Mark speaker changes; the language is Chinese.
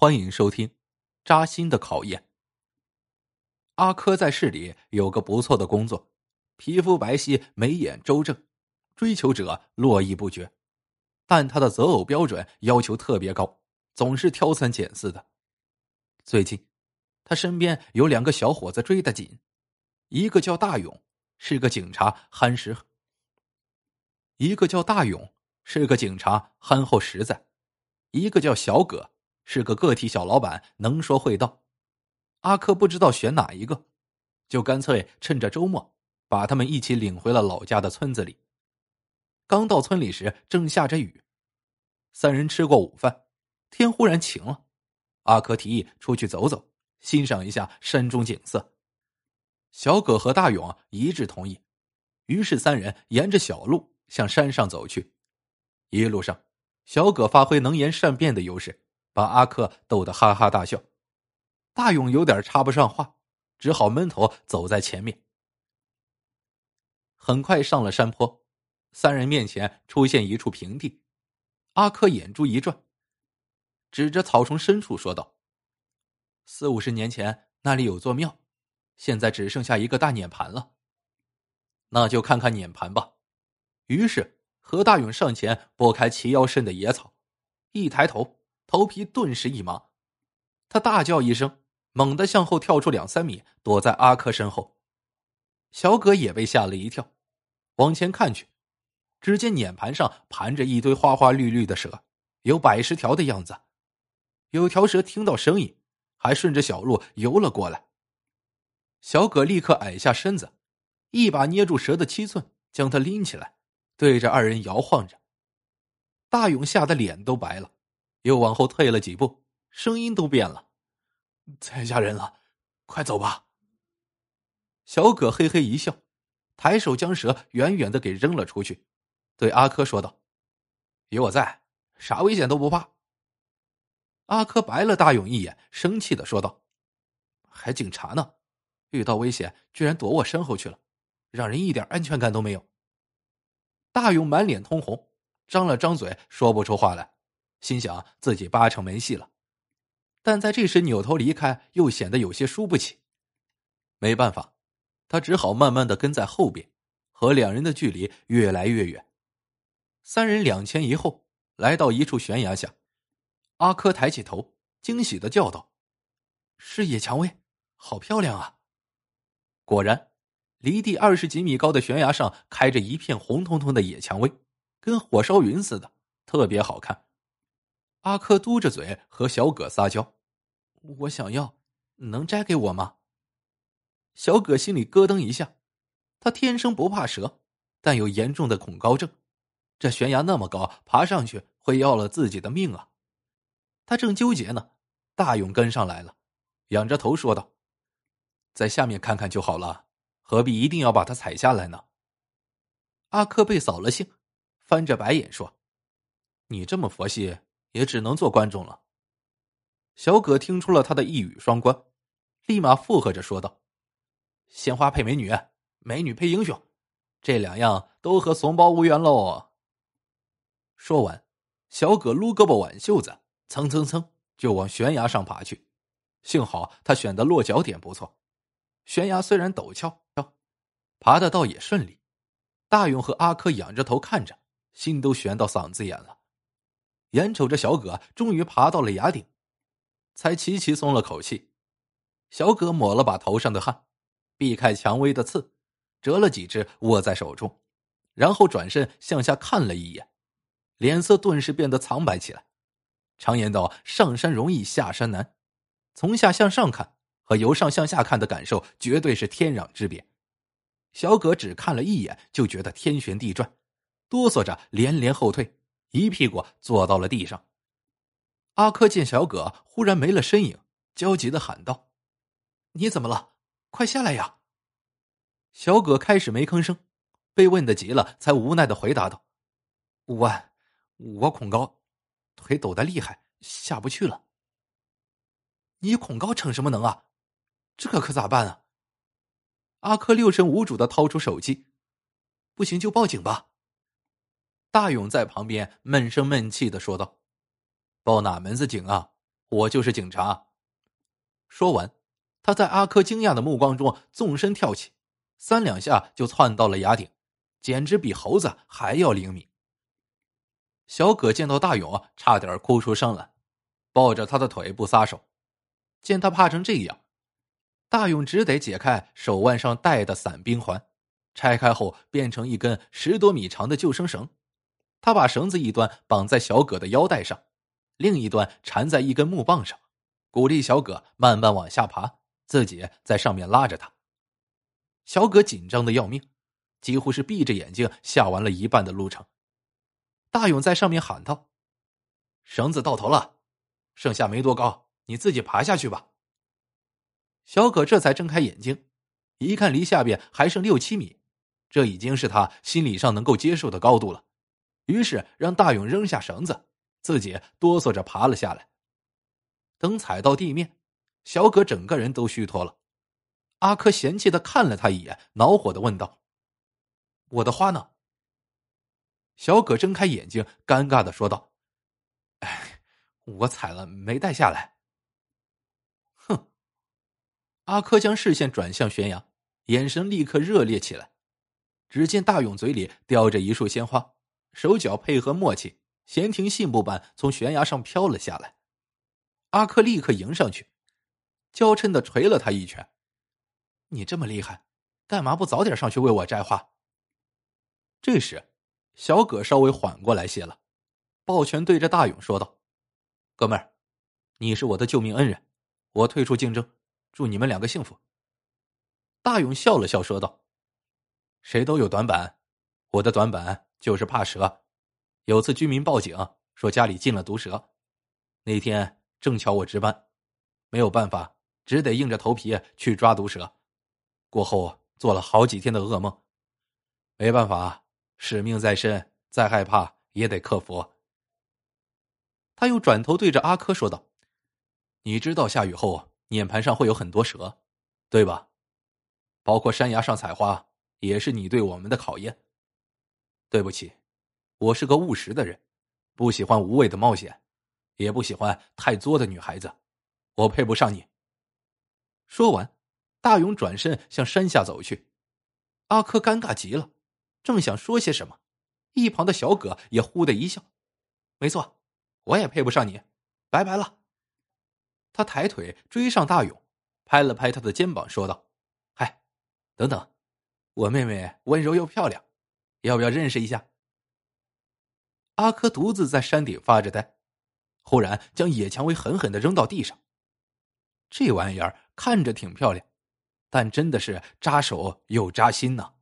Speaker 1: 欢迎收听《扎心的考验》。阿珂在市里有个不错的工作，皮肤白皙，眉眼周正，追求者络绎不绝。但他的择偶标准要求特别高，总是挑三拣四的。最近，他身边有两个小伙子追得紧，一个叫大勇，是个警察，憨实；一个叫大勇，是个警察，憨厚实在；一个叫小葛。是个个体小老板，能说会道。阿珂不知道选哪一个，就干脆趁着周末把他们一起领回了老家的村子里。刚到村里时，正下着雨。三人吃过午饭，天忽然晴了。阿珂提议出去走走，欣赏一下山中景色。小葛和大勇一致同意。于是三人沿着小路向山上走去。一路上，小葛发挥能言善辩的优势。把阿克逗得哈哈大笑，大勇有点插不上话，只好闷头走在前面。很快上了山坡，三人面前出现一处平地。阿克眼珠一转，指着草丛深处说道：“四五十年前那里有座庙，现在只剩下一个大碾盘了。那就看看碾盘吧。”于是何大勇上前拨开齐腰深的野草，一抬头。头皮顿时一麻，他大叫一声，猛地向后跳出两三米，躲在阿珂身后。小葛也被吓了一跳，往前看去，只见碾盘上盘着一堆花花绿绿的蛇，有百十条的样子。有条蛇听到声音，还顺着小路游了过来。小葛立刻矮下身子，一把捏住蛇的七寸，将它拎起来，对着二人摇晃着。大勇吓得脸都白了。又往后退了几步，声音都变了：“
Speaker 2: 太吓人了，快走吧。”
Speaker 1: 小葛嘿嘿一笑，抬手将蛇远远的给扔了出去，对阿珂说道：“有我在，啥危险都不怕。”阿珂白了大勇一眼，生气的说道：“还警察呢，遇到危险居然躲我身后去了，让人一点安全感都没有。”大勇满脸通红，张了张嘴，说不出话来。心想自己八成没戏了，但在这时扭头离开，又显得有些输不起。没办法，他只好慢慢的跟在后边，和两人的距离越来越远。三人两前一后，来到一处悬崖下，阿珂抬起头，惊喜的叫道：“是野蔷薇，好漂亮啊！”果然，离地二十几米高的悬崖上开着一片红彤彤的野蔷薇，跟火烧云似的，特别好看。阿珂嘟着嘴和小葛撒娇：“我想要，能摘给我吗？”小葛心里咯噔一下，他天生不怕蛇，但有严重的恐高症。这悬崖那么高，爬上去会要了自己的命啊！他正纠结呢，大勇跟上来了，仰着头说道：“在下面看看就好了，何必一定要把它踩下来呢？”阿珂被扫了兴，翻着白眼说：“你这么佛系。”也只能做观众了。小葛听出了他的一语双关，立马附和着说道：“鲜花配美女，美女配英雄，这两样都和怂包无缘喽。”说完，小葛撸胳膊挽袖子，蹭蹭蹭就往悬崖上爬去。幸好他选的落脚点不错，悬崖虽然陡峭，爬的倒也顺利。大勇和阿珂仰着头看着，心都悬到嗓子眼了。眼瞅着小葛终于爬到了崖顶，才齐齐松了口气。小葛抹了把头上的汗，避开蔷薇的刺，折了几只握在手中，然后转身向下看了一眼，脸色顿时变得苍白起来。常言道：“上山容易下山难。”从下向上看和由上向下看的感受绝对是天壤之别。小葛只看了一眼，就觉得天旋地转，哆嗦着连连后退。一屁股坐到了地上。阿珂见小葛忽然没了身影，焦急的喊道：“你怎么了？快下来呀！”小葛开始没吭声，被问的急了，才无奈的回答道：“我，我恐高，腿抖得厉害，下不去了。”你恐高逞什么能啊？这可咋办啊？阿珂六神无主的掏出手机：“不行就报警吧。”大勇在旁边闷声闷气的说道：“报哪门子警啊？我就是警察。”说完，他在阿珂惊讶的目光中纵身跳起，三两下就窜到了崖顶，简直比猴子还要灵敏。小葛见到大勇，差点哭出声来，抱着他的腿不撒手。见他怕成这样，大勇只得解开手腕上戴的伞兵环，拆开后变成一根十多米长的救生绳。他把绳子一端绑在小葛的腰带上，另一端缠在一根木棒上，鼓励小葛慢慢往下爬，自己在上面拉着他。小葛紧张的要命，几乎是闭着眼睛下完了一半的路程。大勇在上面喊道：“绳子到头了，剩下没多高，你自己爬下去吧。”小葛这才睁开眼睛，一看离下边还剩六七米，这已经是他心理上能够接受的高度了。于是让大勇扔下绳子，自己哆嗦着爬了下来。等踩到地面，小葛整个人都虚脱了。阿珂嫌弃的看了他一眼，恼火的问道：“我的花呢？”小葛睁开眼睛，尴尬的说道：“哎，我踩了，没带下来。”哼！阿珂将视线转向悬崖，眼神立刻热烈起来。只见大勇嘴里叼着一束鲜花，手脚配合默契，闲庭信步般从悬崖上飘了下来。阿珂立刻迎上去，娇嗔的捶了他一拳：“你这么厉害，干嘛不早点上去为我摘花？”这时。小葛稍微缓过来些了，抱拳对着大勇说道：“哥们儿，你是我的救命恩人，我退出竞争，祝你们两个幸福。”大勇笑了笑说道：“谁都有短板，我的短板就是怕蛇。有次居民报警说家里进了毒蛇，那天正巧我值班，没有办法，只得硬着头皮去抓毒蛇。过后做了好几天的噩梦，没办法。”使命在身，再害怕也得克服。他又转头对着阿珂说道：“你知道下雨后碾盘上会有很多蛇，对吧？包括山崖上采花，也是你对我们的考验。对不起，我是个务实的人，不喜欢无谓的冒险，也不喜欢太作的女孩子，我配不上你。”说完，大勇转身向山下走去。阿珂尴尬极了。正想说些什么，一旁的小葛也呼的一笑：“没错，我也配不上你，拜拜了。”他抬腿追上大勇，拍了拍他的肩膀，说道：“嗨，等等，我妹妹温柔又漂亮，要不要认识一下？”阿珂独自在山顶发着呆，忽然将野蔷薇狠狠的扔到地上。这玩意儿看着挺漂亮，但真的是扎手又扎心呢。